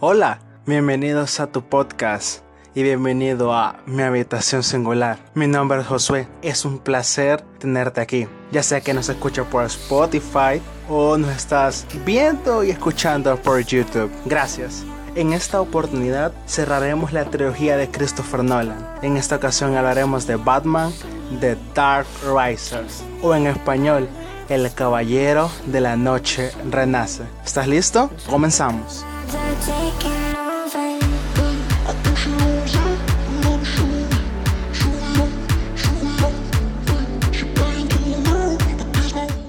Hola, bienvenidos a tu podcast y bienvenido a Mi Habitación Singular. Mi nombre es Josué, es un placer tenerte aquí, ya sea que nos escuchas por Spotify o nos estás viendo y escuchando por YouTube. Gracias. En esta oportunidad cerraremos la trilogía de Christopher Nolan. En esta ocasión hablaremos de Batman, The Dark Risers, o en español, El Caballero de la Noche Renace. ¿Estás listo? Comenzamos.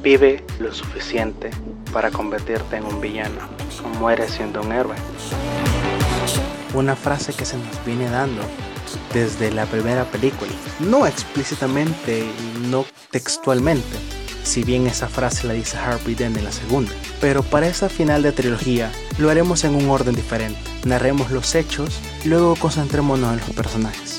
Vive lo suficiente para convertirte en un villano o muere siendo un héroe. Una frase que se nos viene dando desde la primera película, no explícitamente y no textualmente, si bien esa frase la dice Harvey Dent en la segunda. Pero para esa final de trilogía lo haremos en un orden diferente. Narremos los hechos luego concentrémonos en los personajes.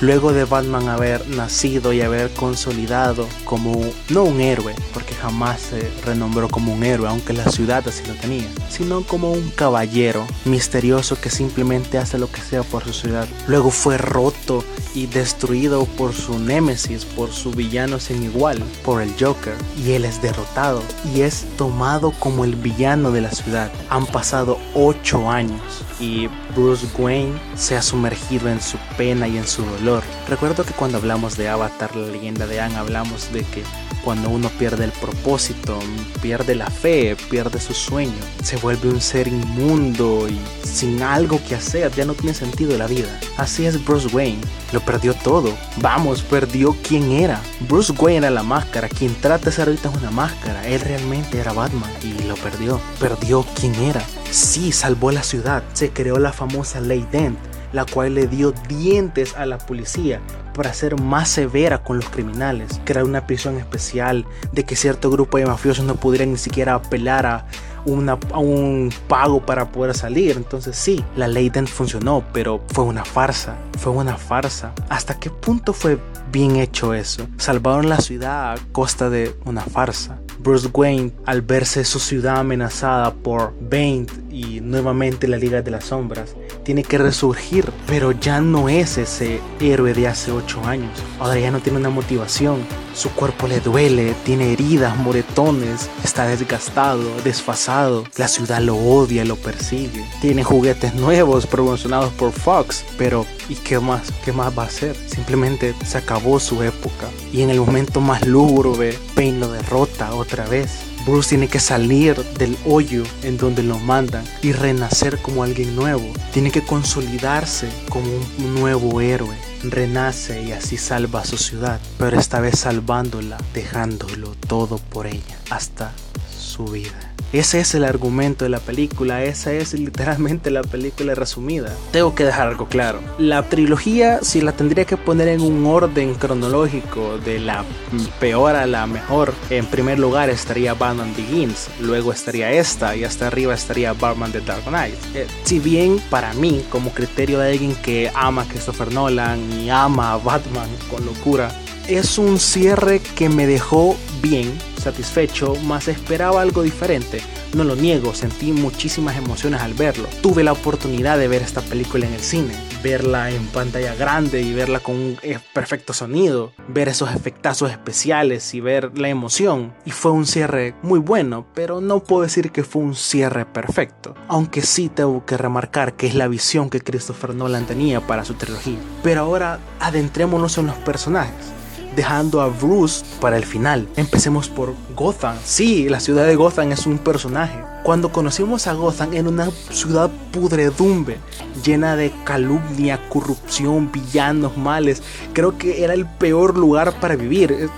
Luego de Batman haber nacido y haber consolidado como no un héroe, porque jamás se renombró como un héroe, aunque la ciudad así lo tenía, sino como un caballero misterioso que simplemente hace lo que sea por su ciudad. Luego fue roto y destruido por su némesis, por su villano sin igual, por el Joker, y él es derrotado y es tomado como el villano de la ciudad. Han pasado 8 años y Bruce Wayne se ha sumergido en su pena y en su dolor. Recuerdo que cuando hablamos de Avatar, la leyenda de Anne, hablamos de que cuando uno pierde el propósito, pierde la fe, pierde su sueño, se vuelve un ser inmundo y sin algo que hacer, ya no tiene sentido la vida. Así es Bruce Wayne, lo perdió todo. Vamos, perdió quién era. Bruce Wayne era la máscara, quien trata de ser ahorita es una máscara. Él realmente era Batman y lo perdió. Perdió quién era. Sí, salvó la ciudad. Se creó la famosa Ley Dent, la cual le dio dientes a la policía para ser más severa con los criminales, crear una prisión especial, de que cierto grupo de mafiosos no pudieran ni siquiera apelar a, un pago para poder salir. Entonces sí, la ley Dent funcionó, pero fue una farsa, fue una farsa. ¿Hasta qué punto fue bien hecho eso? Salvaron la ciudad a costa de una farsa. Bruce Wayne, al verse su ciudad amenazada por Bane y nuevamente la Liga de las Sombras, tiene que resurgir, pero ya no es ese héroe de hace 8 años. Ahora ya no tiene una motivación. Su cuerpo le duele, tiene heridas, moretones, está desgastado, desfasado. La ciudad lo odia, lo persigue. Tiene juguetes nuevos promocionados por Fox, pero ¿y qué más? ¿Qué más va a hacer? Simplemente se acabó su época. Y en el momento más lúgubre, Payne lo derrota otra vez. Bruce tiene que salir del hoyo en donde lo mandan y renacer como alguien nuevo. Tiene que consolidarse como un nuevo héroe. Renace y así salva a su ciudad, pero esta vez salvándola, dejándolo todo por ella, hasta su vida. Ese es el argumento de la película, esa es literalmente la película resumida. Tengo que dejar algo claro. La trilogía, si la tendría que poner en un orden cronológico de la peor a la mejor, en primer lugar estaría Batman Begins, luego estaría esta y hasta arriba estaría Batman The Dark Knight. Eh, si bien para mí, como criterio de alguien que ama a Christopher Nolan y ama a Batman con locura, es un cierre que me dejó bien, satisfecho, más esperaba algo diferente. No lo niego, sentí muchísimas emociones al verlo. Tuve la oportunidad de ver esta película en el cine, verla en pantalla grande y verla con un eh, perfecto sonido, ver esos efectazos especiales y ver la emoción. Y fue un cierre muy bueno, pero no puedo decir que fue un cierre perfecto. Aunque sí tengo que remarcar que es la visión que Christopher Nolan tenía para su trilogía. Pero ahora adentrémonos en los personajes dejando a Bruce para el final. Empecemos por Gotham. Sí, la ciudad de Gotham es un personaje. Cuando conocimos a Gotham en una ciudad pudredumbre, llena de calumnia, corrupción, villanos, males, creo que era el peor lugar para vivir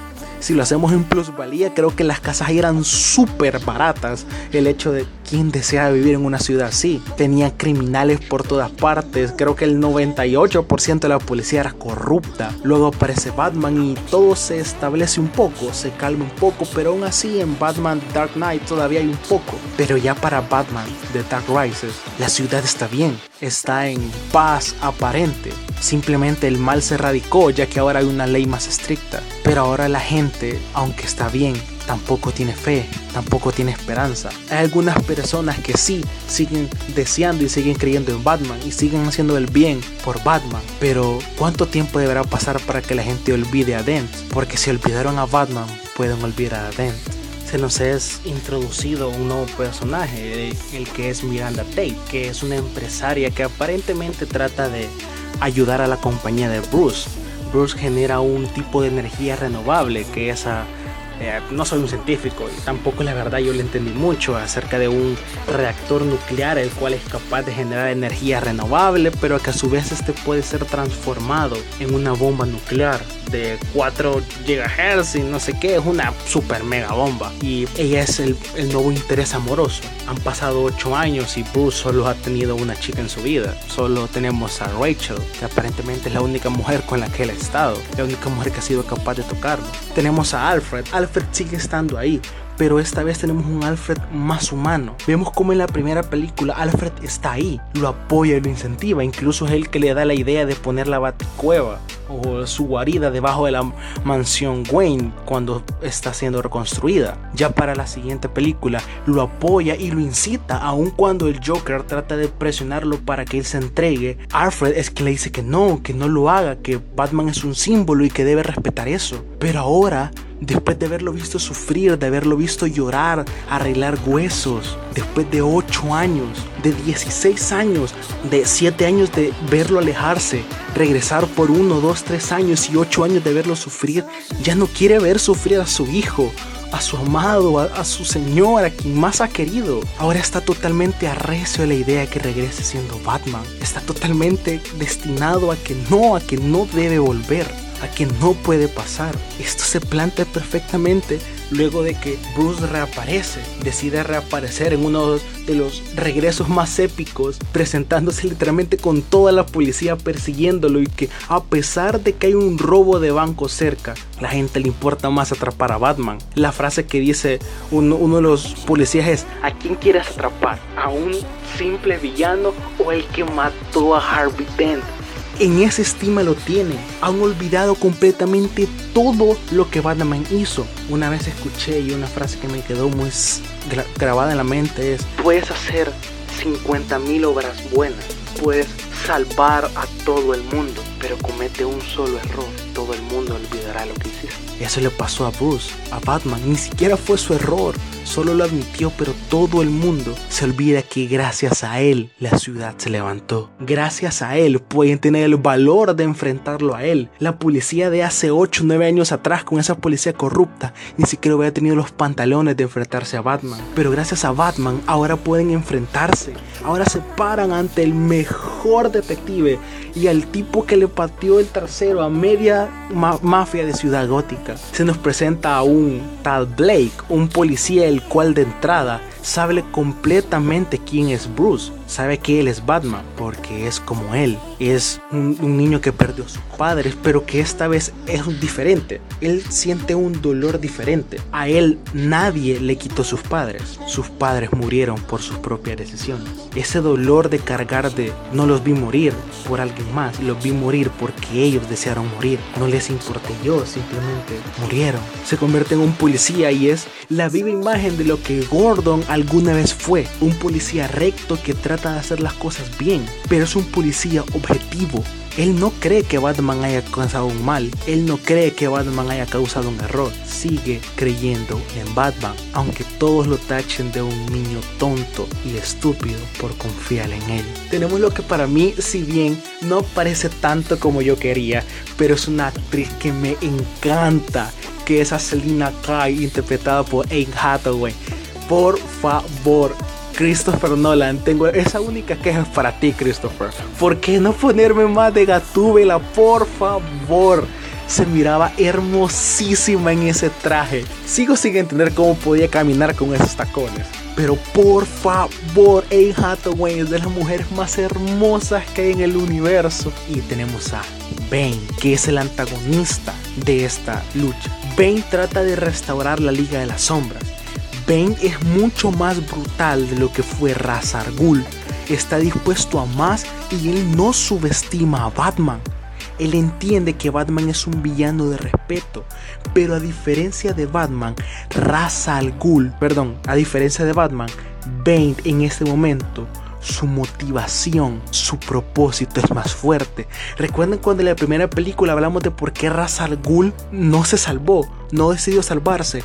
si lo hacemos en plusvalía, creo que las casas eran súper baratas. El hecho de quién desea vivir en una ciudad así. Tenía criminales por todas partes. Creo que el 98% de la policía era corrupta. Luego aparece Batman y todo se establece un poco, se calma un poco, pero aún así en Batman Dark Knight todavía hay un poco. Pero ya para Batman The Dark Rises, la ciudad está bien, está en paz aparente. Simplemente el mal se radicó ya que ahora hay una ley más estricta. Pero ahora la gente, aunque está bien, tampoco tiene fe, tampoco tiene esperanza. Hay algunas personas que sí siguen deseando y siguen creyendo en Batman y siguen haciendo el bien por Batman. Pero ¿cuánto tiempo deberá pasar para que la gente olvide a Dent? Porque si olvidaron a Batman, pueden olvidar a Dent. Se nos es introducido un nuevo personaje, el que es Miranda Tate, que es una empresaria que aparentemente trata de ayudar a la compañía de Bruce. Bruce genera un tipo de energía renovable que es a eh, no soy un científico y tampoco la verdad yo le entendí mucho acerca de un reactor nuclear el cual es capaz de generar energía renovable pero que a su vez este puede ser transformado en una bomba nuclear de 4 GHz y no sé qué, es una super mega bomba. Y ella es el, nuevo interés amoroso. Han pasado 8 años y Bruce solo ha tenido una chica en su vida. Solo tenemos a Rachel, que aparentemente es la única mujer con la que él ha estado, la única mujer que ha sido capaz de tocarlo. Tenemos a. Alfred sigue estando ahí, pero esta vez tenemos un Alfred más humano. Vemos como en la primera película Alfred está ahí, lo apoya y lo incentiva, incluso es él que le da la idea de poner la baticueva o su guarida debajo de la mansión Wayne cuando está siendo reconstruida. Ya para la siguiente película lo apoya y lo incita, aun cuando el Joker trata de presionarlo para que él se entregue. Alfred es que le dice que no, que no lo haga, que Batman es un símbolo y que debe respetar eso. Pero ahora después de haberlo visto sufrir, de haberlo visto llorar, arreglar huesos, después de 8 años, de 16 años, de 7 años de verlo alejarse, regresar por 1, 2, 3 años y 8 años de verlo sufrir, ya no quiere ver sufrir a su hijo, a su amado, a, su señor, a quien más ha querido. Ahora está totalmente arrecio de la idea de que regrese siendo Batman. Está totalmente destinado a que no, a que no debe volver a que no puede pasar. Esto se planta perfectamente luego de que Bruce reaparece, decide reaparecer en uno de los regresos más épicos, presentándose literalmente con toda la policía persiguiéndolo y que a pesar de que hay un robo de banco cerca, la gente le importa más atrapar a Batman. La frase que dice uno, uno de los policías es, ¿a quién quieres atrapar? ¿A un simple villano o el que mató a Harvey Dent? En esa estima lo tienen. Han olvidado completamente todo lo que Batman hizo. Una vez escuché y una frase que me quedó muy grabada en la mente es, puedes hacer 50 mil obras buenas, puedes salvar a todo el mundo, pero comete un solo error, todo el mundo olvidará lo que hiciste. Eso le pasó a Bruce, a Batman, ni siquiera fue su error, solo lo admitió, pero todo el mundo se olvida que gracias a él la ciudad se levantó. Gracias a él pueden tener el valor de enfrentarlo a él. La policía de hace 8 o 9 años atrás con esa policía corrupta ni siquiera hubiera tenido los pantalones de enfrentarse a Batman. Pero gracias a Batman ahora pueden enfrentarse. Ahora se paran ante el mejor detective y al tipo que le pateó el trasero a media mafia de Ciudad Gótica. Se nos presenta a un tal Blake, un policía el cual de entrada sabe completamente quién es Bruce, sabe que él es Batman, porque es como él, es un, niño que perdió a sus padres, pero que esta vez es diferente, él siente un dolor diferente, a él nadie le quitó sus padres, sus padres murieron por sus propias decisiones, ese dolor de cargar de no los vi morir por alguien más, los vi morir porque ellos desearon morir, no les importé yo, simplemente murieron, se convierte en un policía y es la viva imagen de lo que Gordon alguna vez fue un policía recto que trata de hacer las cosas bien, pero es un policía objetivo. Él no cree que Batman haya causado un mal, él no cree que Batman haya causado un error, sigue creyendo en Batman, aunque todos lo tachen de un niño tonto y estúpido por confiar en él. Tenemos lo que para mí, si bien no parece tanto como yo quería, pero es una actriz que me encanta, que es a Selina Kai interpretada por Anne Hathaway por favor, Christopher Nolan, tengo esa única queja para ti, Christopher. ¿Por qué no ponerme más de Gatúbela? Por favor. Se miraba hermosísima en ese traje. Sigo sin entender cómo podía caminar con esos tacones. Pero por favor, Anne Hathaway es de las mujeres más hermosas que hay en el universo. Y tenemos a Bane, que es el antagonista de esta lucha. Bane trata de restaurar la Liga de las Sombras Bane es mucho más brutal de lo que fue Ra's al Está dispuesto a más y él no subestima a Batman. Él entiende que Batman es un villano de respeto, pero a diferencia de Batman, Ghul, perdón, a diferencia de Batman, Bane en este momento su motivación, su propósito es más fuerte. Recuerden cuando en la primera película hablamos de por qué Ra's al Ghul no se salvó, no decidió salvarse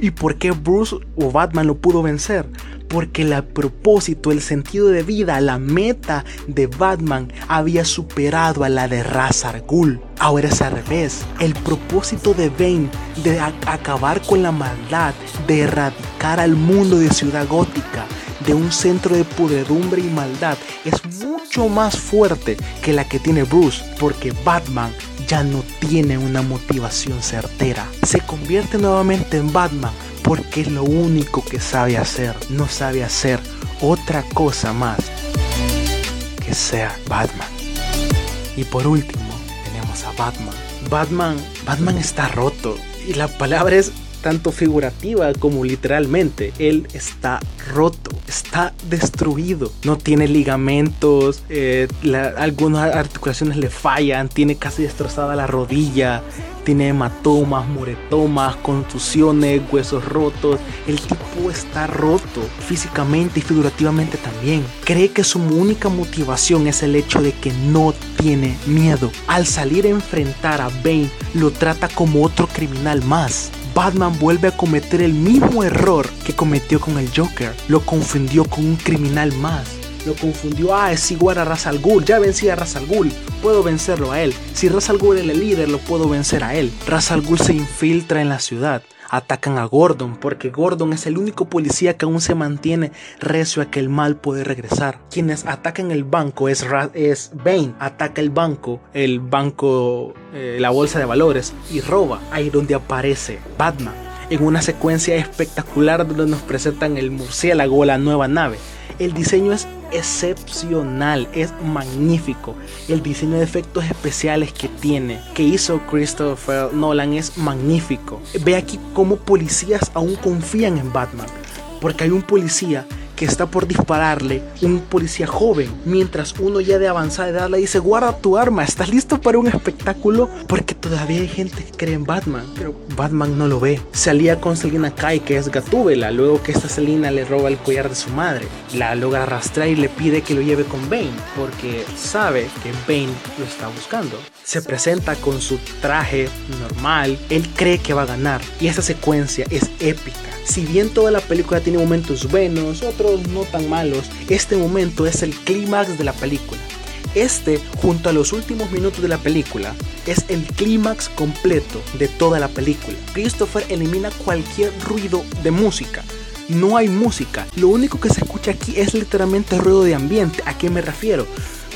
y por qué Bruce o Batman lo pudo vencer. Porque el propósito, el sentido de vida, la meta de Batman había superado a la de Ra's al Ghul. Ahora es al revés. El propósito de Bane de acabar con la maldad, de erradicar al mundo de Ciudad Gótica, de un centro de pudredumbre y maldad es mucho más fuerte que la que tiene Bruce, porque Batman ya no tiene una motivación certera. Se convierte nuevamente en Batman porque es lo único que sabe hacer. No sabe hacer otra cosa más que ser Batman. Y por último, tenemos a Batman. Batman, Batman está roto. Y la palabra es tanto figurativa como literalmente. Él está roto, está destruido. No tiene ligamentos, eh, algunas articulaciones le fallan, tiene casi destrozada la rodilla, tiene hematomas, moretomas, contusiones, huesos rotos. El tipo está roto físicamente y figurativamente también. Cree que su única motivación es el hecho de que no tiene miedo. Al salir a enfrentar a Bane, lo trata como otro criminal más. Batman vuelve a cometer el mismo error que cometió con el Joker. Lo confundió con un criminal más. Lo confundió, ah, es igual a Ra's al Ghul, ya vencí a Ra's al Ghul, puedo vencerlo a él. Si Ra's al Ghul es el líder, lo puedo vencer a él. Ra's al Ghul se infiltra en la ciudad atacan a Gordon porque Gordon es el único policía que aún se mantiene recio a que el mal puede regresar. Quienes atacan el banco es, es Bane, ataca el banco, el banco, eh, la bolsa de valores y roba. Ahí donde aparece Batman en una secuencia espectacular donde nos presentan el murciélago la nueva nave. El diseño es excepcional, es magnífico. El diseño de efectos especiales que tiene, que hizo Christopher Nolan es magnífico. Ve aquí cómo policías aún confían en Batman. Porque hay un policía que está por dispararle un policía joven, mientras uno ya de avanzada edad le dice, guarda tu arma, ¿estás listo para un espectáculo? Porque todavía hay gente que cree en Batman, pero Batman no lo ve. Se alía con Selina Kai, que es Gatúbela, luego que esta Selina le roba el collar de su madre. La logra arrastrar y le pide que lo lleve con Bane, porque sabe que Bane lo está buscando. Se presenta con su traje normal, él cree que va a ganar, y esa secuencia es épica si bien toda la película tiene momentos buenos, otros no tan malos, este momento es el clímax de la película. Este, junto a los últimos minutos de la película, es el clímax completo de toda la película. Christopher elimina cualquier ruido de música. No hay música, lo único que se escucha aquí es literalmente ruido de ambiente. ¿A qué me refiero?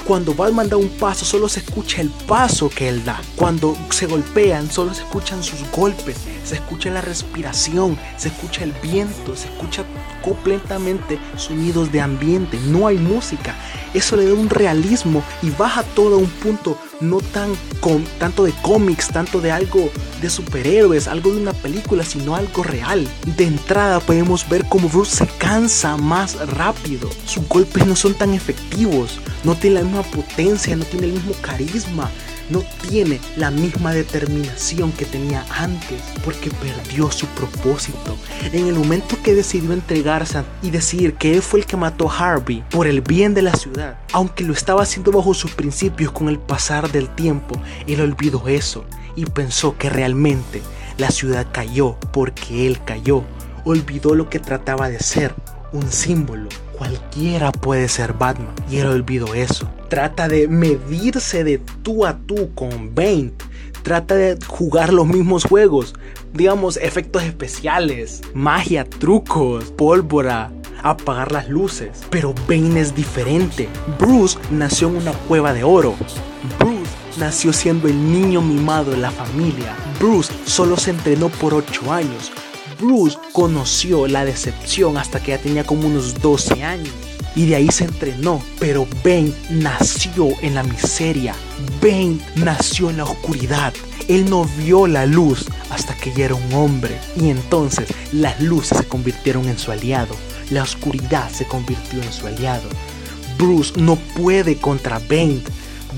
Cuando Batman da un paso, solo se escucha el paso que él da. Cuando se golpean, solo se escuchan sus golpes, se escucha la respiración, se escucha el viento, se escucha completamente sonidos de ambiente. No hay música. Eso le da un realismo y baja todo a un punto no tan con, tanto de cómics, tanto de algo de superhéroes, algo de una película, sino algo real. De entrada podemos ver cómo Bruce se cansa más rápido. Sus golpes no son tan efectivos, no tiene la misma potencia, no tiene el mismo carisma, no tiene la misma determinación que tenía antes porque perdió su propósito. En el momento que decidió entregarse y decir que él fue el que mató a Harvey por el bien de la ciudad, aunque lo estaba haciendo bajo sus principios con el pasar del tiempo, él olvidó eso y pensó que realmente la ciudad cayó porque él cayó. Olvidó lo que trataba de ser, un símbolo. Cualquiera puede ser Batman y él olvidó eso trata de medirse de tú a tú con Bane. Trata de jugar los mismos juegos. Digamos, efectos especiales, magia, trucos, pólvora, apagar las luces. Pero Bane es diferente. Bruce nació en una cueva de oro. Bruce nació siendo el niño mimado de la familia. Bruce solo se entrenó por 8 años. Bruce conoció la decepción hasta que ya tenía como unos 12 años y de ahí se entrenó. Pero Ben nació en la miseria. Ben nació en la oscuridad. Él no vio la luz hasta que ya era un hombre. Y entonces las luces se convirtieron en su aliado. La oscuridad se convirtió en su aliado. Bruce no puede contra Ben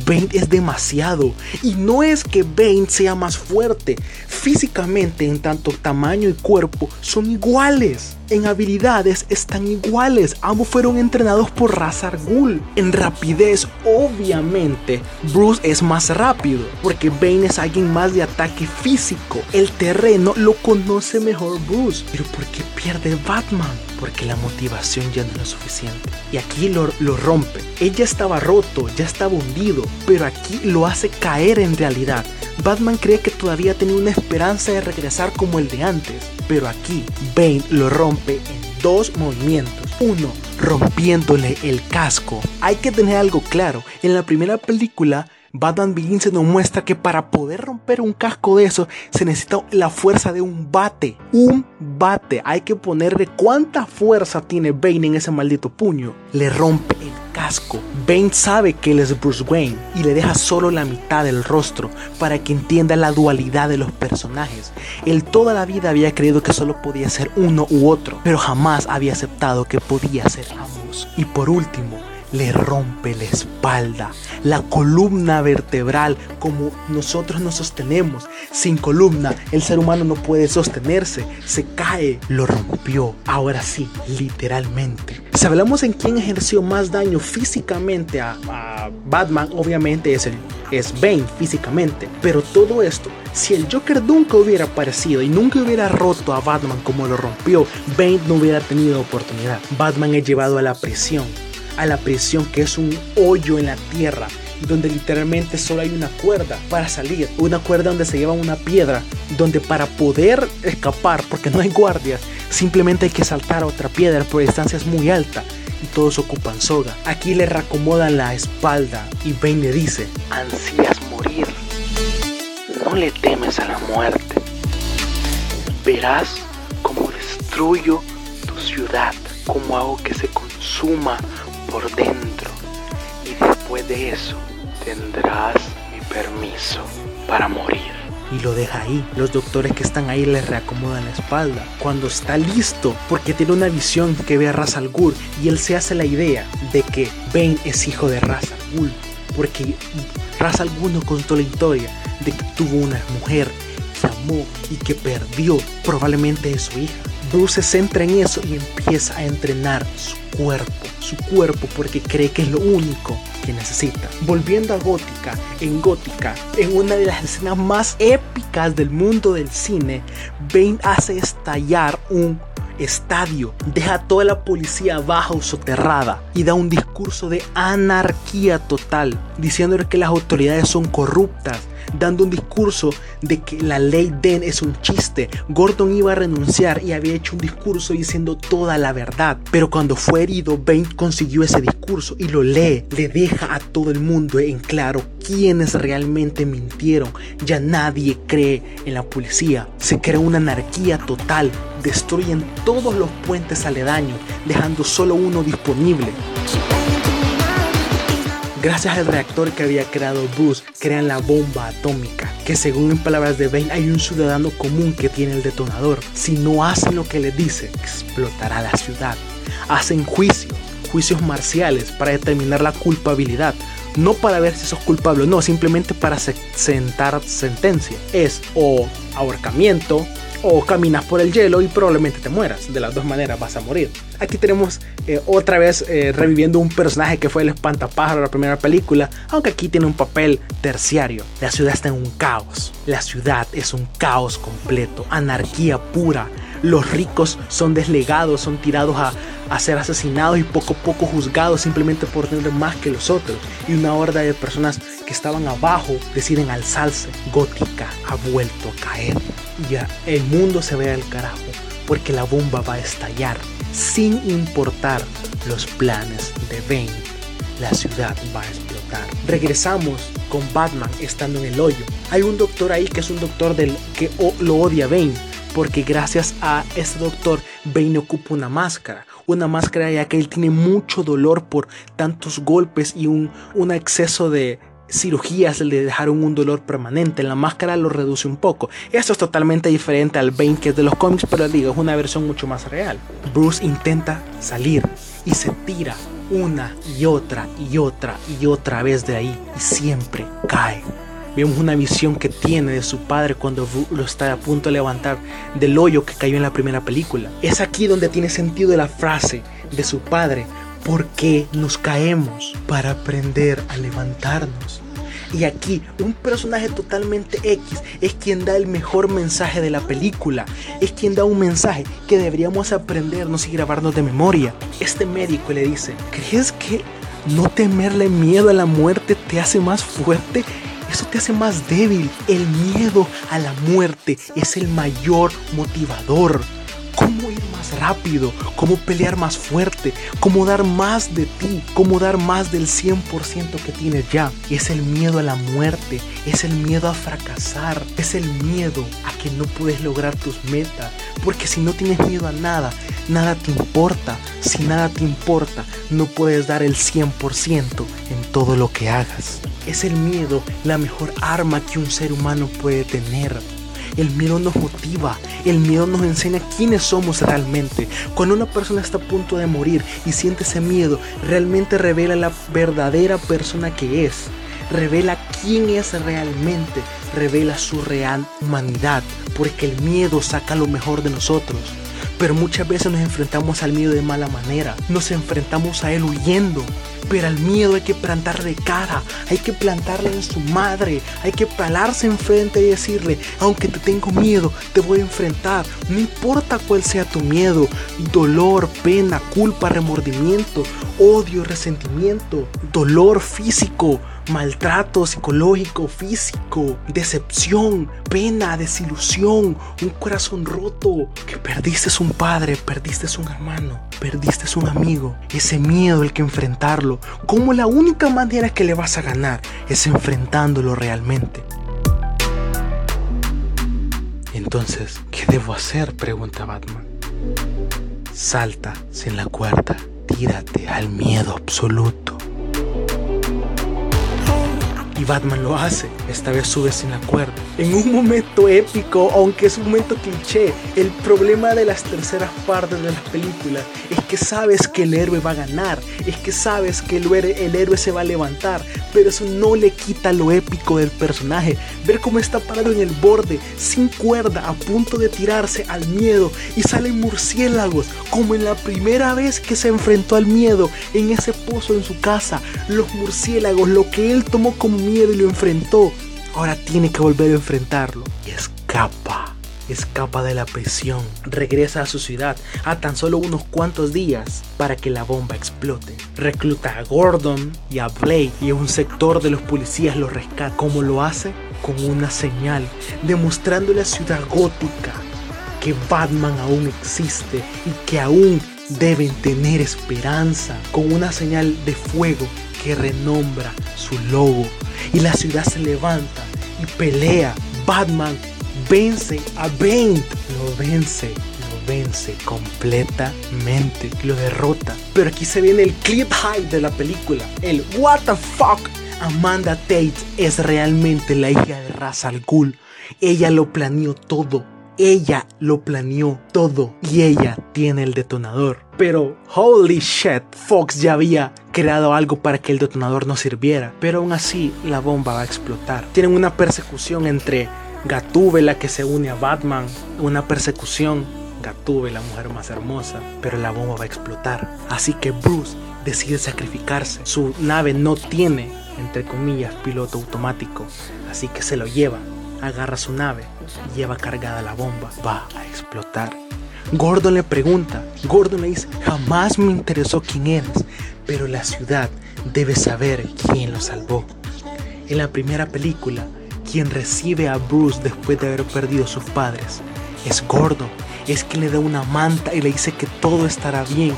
Bane es demasiado. Y no es que Bane sea más fuerte. Físicamente, en tanto tamaño y cuerpo, son iguales. En habilidades están iguales. Ambos fueron entrenados por Ra's al Ghul. En rapidez, obviamente, Bruce es más rápido. Porque Bane es alguien más de ataque físico. El terreno lo conoce mejor Bruce. Pero ¿por qué pierde Batman? Porque la motivación ya no es lo suficiente. Y aquí lo, lo rompe. Él ya estaba roto, ya estaba hundido. Pero aquí lo hace caer en realidad. Batman cree que todavía tenía una esperanza de regresar como el de antes, pero aquí Bane lo rompe en dos movimientos. Uno, rompiéndole el casco. Hay que tener algo claro, en la primera película Batman Begins nos muestra que para poder romper un casco de eso se necesita la fuerza de un bate. Un bate. Hay que ponerle cuánta fuerza tiene Bane en ese maldito puño. Le rompe el casco. Bane sabe que él es Bruce Wayne y le deja solo la mitad del rostro para que entienda la dualidad de los personajes. Él toda la vida había creído que solo podía ser uno u otro, pero jamás había aceptado que podía ser ambos. Y por último, le rompe la espalda, la columna vertebral como nosotros nos sostenemos. Sin columna el ser humano no puede sostenerse, se cae, lo rompió. Ahora sí, literalmente. Si hablamos en quién ejerció más daño físicamente a, Batman, obviamente es, el, es Bane físicamente. Pero todo esto, si el Joker nunca hubiera aparecido y nunca hubiera roto a Batman como lo rompió, Bane no hubiera tenido oportunidad. Batman es llevado a la prisión a la prisión que es un hoyo en la tierra donde literalmente solo hay una cuerda para salir, una cuerda donde se lleva una piedra, donde para poder escapar, porque no hay guardias, simplemente hay que saltar a otra piedra, distancia es muy alta y todos ocupan soga. Aquí le reacomodan la espalda y Bane le dice, ansías morir, no le temes a la muerte, verás cómo destruyo tu ciudad, como hago que se consuma por dentro y después de eso tendrás mi permiso para morir. Y lo deja ahí. Los doctores que están ahí le reacomodan la espalda. Cuando está listo, porque tiene una visión que ve a Ra's al Ghul y él se hace la idea de que Ben es hijo de Ra's al Ghul. Porque Ra's al Ghul nos contó la historia de que tuvo una mujer que amó y que perdió. Probablemente su hija. Bruce se centra en eso y empieza a entrenar su cuerpo, su cuerpo porque cree que es lo único que necesita. Volviendo a Gótica, en Gótica, en una de las escenas más épicas del mundo del cine, Bane hace estallar un estadio, deja a toda la policía baja o soterrada y da un discurso de anarquía total, diciendo que las autoridades son corruptas, dando un discurso de que la ley Den es un chiste. Gordon iba a renunciar y había hecho un discurso diciendo toda la verdad. Pero cuando fue herido, Bane consiguió ese discurso y lo lee. Le deja a todo el mundo en claro quiénes realmente mintieron. Ya nadie cree en la policía. Se crea una anarquía total. Destruyen todos los puentes aledaños, dejando solo uno disponible. Gracias al reactor que había creado Bruce, crean la bomba atómica, que según en palabras de Bane hay un ciudadano común que tiene el detonador. Si no hacen lo que le dice, explotará la ciudad. Hacen juicios, juicios marciales para determinar la culpabilidad. No para ver si sos culpable, no, simplemente para sentar sentencia. Es o ahorcamiento, o caminas por el hielo y probablemente te mueras. De las dos maneras vas a morir. Aquí tenemos eh, otra vez eh, reviviendo un personaje que fue el espantapájaro de la primera película, aunque aquí tiene un papel terciario. La ciudad está en un caos. La ciudad es un caos completo, anarquía pura. Los ricos son deslegados, son tirados a, a ser asesinados y poco a poco juzgados simplemente por tener más que los otros. Y una horda de personas que estaban abajo deciden alzarse. Gótica ha vuelto a caer ya el mundo se ve al carajo porque la bomba va a estallar sin importar los planes de Bane. La ciudad va a explotar. Regresamos con Batman estando en el hoyo. Hay un doctor ahí que es un doctor del que lo odia Bane porque gracias a ese doctor Bane ocupa una máscara, una máscara ya que él tiene mucho dolor por tantos golpes y un, un exceso de, cirugías le dejaron un dolor permanente. La máscara lo reduce un poco. Esto es totalmente diferente al Bane que es de los cómics, pero digo, es una versión mucho más real. Bruce intenta salir y se tira una y otra y otra y otra vez de ahí y siempre cae. Vemos una visión que tiene de su padre cuando lo está a punto de levantar del hoyo que cayó en la primera película. Es aquí donde tiene sentido la frase de su padre, ¿por qué nos caemos? Para aprender a levantarnos. Y aquí un personaje totalmente X es quien da el mejor mensaje de la película. Es quien da un mensaje que deberíamos aprendernos y grabarnos de memoria. Este médico le dice, ¿crees que no temerle miedo a la muerte te hace más fuerte? Eso te hace más débil. El miedo a la muerte es el mayor motivador. ¿Cómo ir más rápido? ¿Cómo pelear más fuerte? ¿Cómo dar más de ti? ¿Cómo dar más del 100% que tienes ya? Es el miedo a la muerte, es el miedo a fracasar, es el miedo a que no puedes lograr tus metas. Porque si no tienes miedo a nada, nada te importa. Si nada te importa, no puedes dar el 100% en todo lo que hagas. Es el miedo la mejor arma que un ser humano puede tener. El miedo nos motiva, el miedo nos enseña quiénes somos realmente. Cuando una persona está a punto de morir y siente ese miedo, realmente revela la verdadera persona que es. Revela quién es realmente, revela su real humanidad, porque el miedo saca lo mejor de nosotros. Pero muchas veces nos enfrentamos al miedo de mala manera, nos enfrentamos a él huyendo, pero al miedo hay que plantarle cara, hay que plantarle en su madre, hay que palarse enfrente y decirle, aunque te tengo miedo, te voy a enfrentar. No importa cuál sea tu miedo, dolor, pena, culpa, remordimiento, odio, resentimiento, dolor físico, maltrato psicológico, físico, decepción, pena, desilusión, un corazón roto, que perdiste un padre, perdiste un hermano, perdiste un amigo, ese miedo el que enfrentarlo, como la única manera que le vas a ganar es enfrentándolo realmente. Entonces, ¿qué debo hacer? pregunta Batman. Salta sin la cuerda, tírate al miedo absoluto. Y Batman lo hace. Esta vez sube sin la cuerda. En un momento épico, aunque es un momento cliché, el problema de las terceras partes de las películas es que sabes que el héroe va a ganar, es que sabes que el el héroe se va a levantar, pero eso no le quita lo épico del personaje. Ver cómo está parado en el borde, sin cuerda, a punto de tirarse al miedo y salen murciélagos, como en la primera vez que se enfrentó al miedo en ese pozo en su casa. Los murciélagos, lo que él tomó como miedo y lo enfrentó, ahora tiene que volver a enfrentarlo y escapa. Escapa de la prisión, regresa a su ciudad a tan solo unos cuantos días para que la bomba explote. Recluta a Gordon y a Blake y un sector de los policías lo rescata. ¿Cómo lo hace? Con una señal, demostrando la ciudad gótica que Batman aún existe y que aún deben tener esperanza, con una señal de fuego que renombra su logo y la ciudad se levanta y pelea. Batman vence a Bane, lo vence, lo vence completamente, lo derrota. Pero aquí se viene el clip high de la película, el what the fuck. Amanda Tate es realmente la hija de Ra's al Ghul. Ella lo planeó todo ella lo planeó todo y ella tiene el detonador. Pero holy shit, Fox ya había creado algo para que el detonador no sirviera. Pero aún así la bomba va a explotar. Tienen una persecución entre Gatube, la que se une a Batman. Una persecución. Gatube, la mujer más hermosa. Pero la bomba va a explotar. Así que Bruce decide sacrificarse. Su nave no tiene, entre comillas, piloto automático. Así que se lo lleva agarra su nave, lleva cargada la bomba, va a explotar. Gordon le pregunta, Gordon le dice, jamás me interesó quién eres, pero la ciudad debe saber quién lo salvó. En la primera película, quien recibe a Bruce después de haber perdido a sus padres es Gordon, es quien le da una manta y le dice que todo estará bien,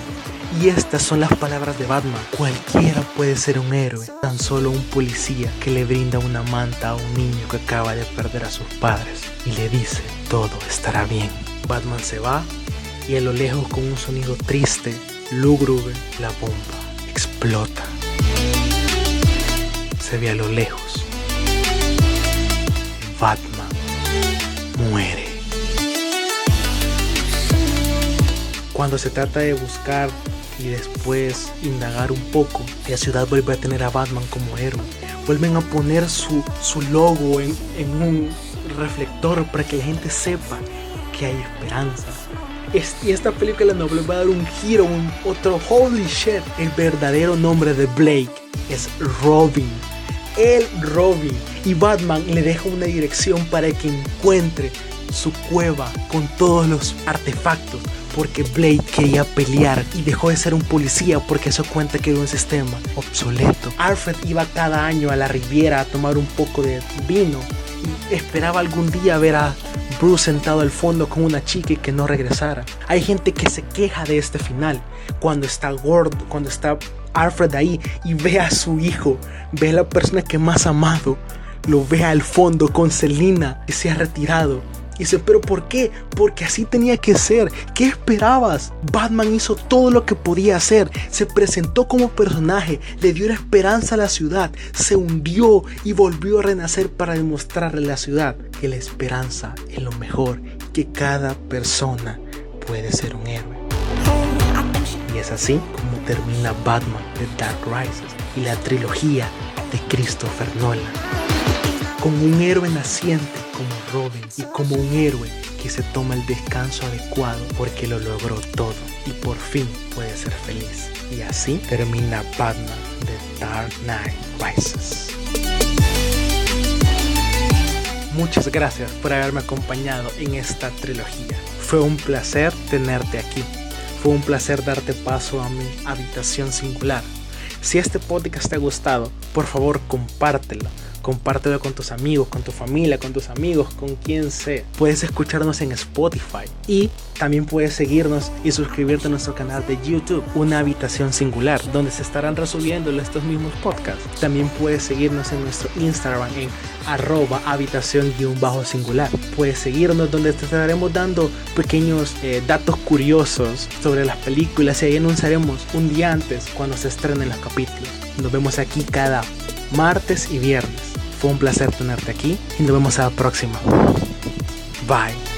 y estas son las palabras de Batman. Cualquiera puede ser un héroe, tan solo un policía que le brinda una manta a un niño que acaba de perder a sus padres y le dice, todo estará bien. Batman se va y a lo lejos con un sonido triste, lúgubre, la bomba explota. Se ve a lo lejos. Batman muere. Cuando se trata de buscar y después indagar un poco, la ciudad vuelve a tener a Batman como héroe. Vuelven a poner su, su logo en, en un reflector para que la gente sepa que hay esperanza. y esta película nos vuelve a dar un giro, un otro holy shit. El verdadero nombre de Blake es Robin. El Robin. Y Batman le deja una dirección para que encuentre su cueva con todos los artefactos porque Blade quería pelear y dejó de ser un policía porque eso cuenta que era un sistema obsoleto. Alfred iba cada año a la Riviera a tomar un poco de vino y esperaba algún día ver a Bruce sentado al fondo con una chica y que no regresara. Hay gente que se queja de este final cuando está gordo, cuando está Alfred ahí y ve a su hijo, ve a la persona que más amado, lo ve al fondo con Selina que se ha retirado y dice, pero ¿por qué? Porque así tenía que ser. ¿Qué esperabas? Batman hizo todo lo que podía hacer. Se presentó como personaje, le dio la esperanza a la ciudad, se hundió y volvió a renacer para demostrarle a la ciudad que la esperanza es lo mejor, que cada persona puede ser un héroe. Y es así como termina Batman de Dark Rises y la trilogía de Christopher Nolan. Con un héroe naciente como Robin y como un héroe que se toma el descanso adecuado porque lo logró todo y por fin puede ser feliz. Y así termina Batman de Dark Knight Rises. Muchas gracias por haberme acompañado en esta trilogía. Fue un placer tenerte aquí. Fue un placer darte paso a mi habitación singular. Si este podcast te ha gustado, por favor compártelo compártelo con tus amigos, con tu familia, con tus amigos, con quien sea. Puedes escucharnos en Spotify y también puedes seguirnos y suscribirte a nuestro canal de YouTube, Una Habitación Singular, donde se estarán resubiendo estos mismos podcasts. También puedes seguirnos en nuestro Instagram en arroba habitación-singular. Puedes seguirnos donde te estaremos dando pequeños eh, datos curiosos sobre las películas y ahí anunciaremos un día antes cuando se estrenen los capítulos. Nos vemos aquí cada martes y viernes. Fue un placer tenerte aquí y nos vemos a la próxima. Bye.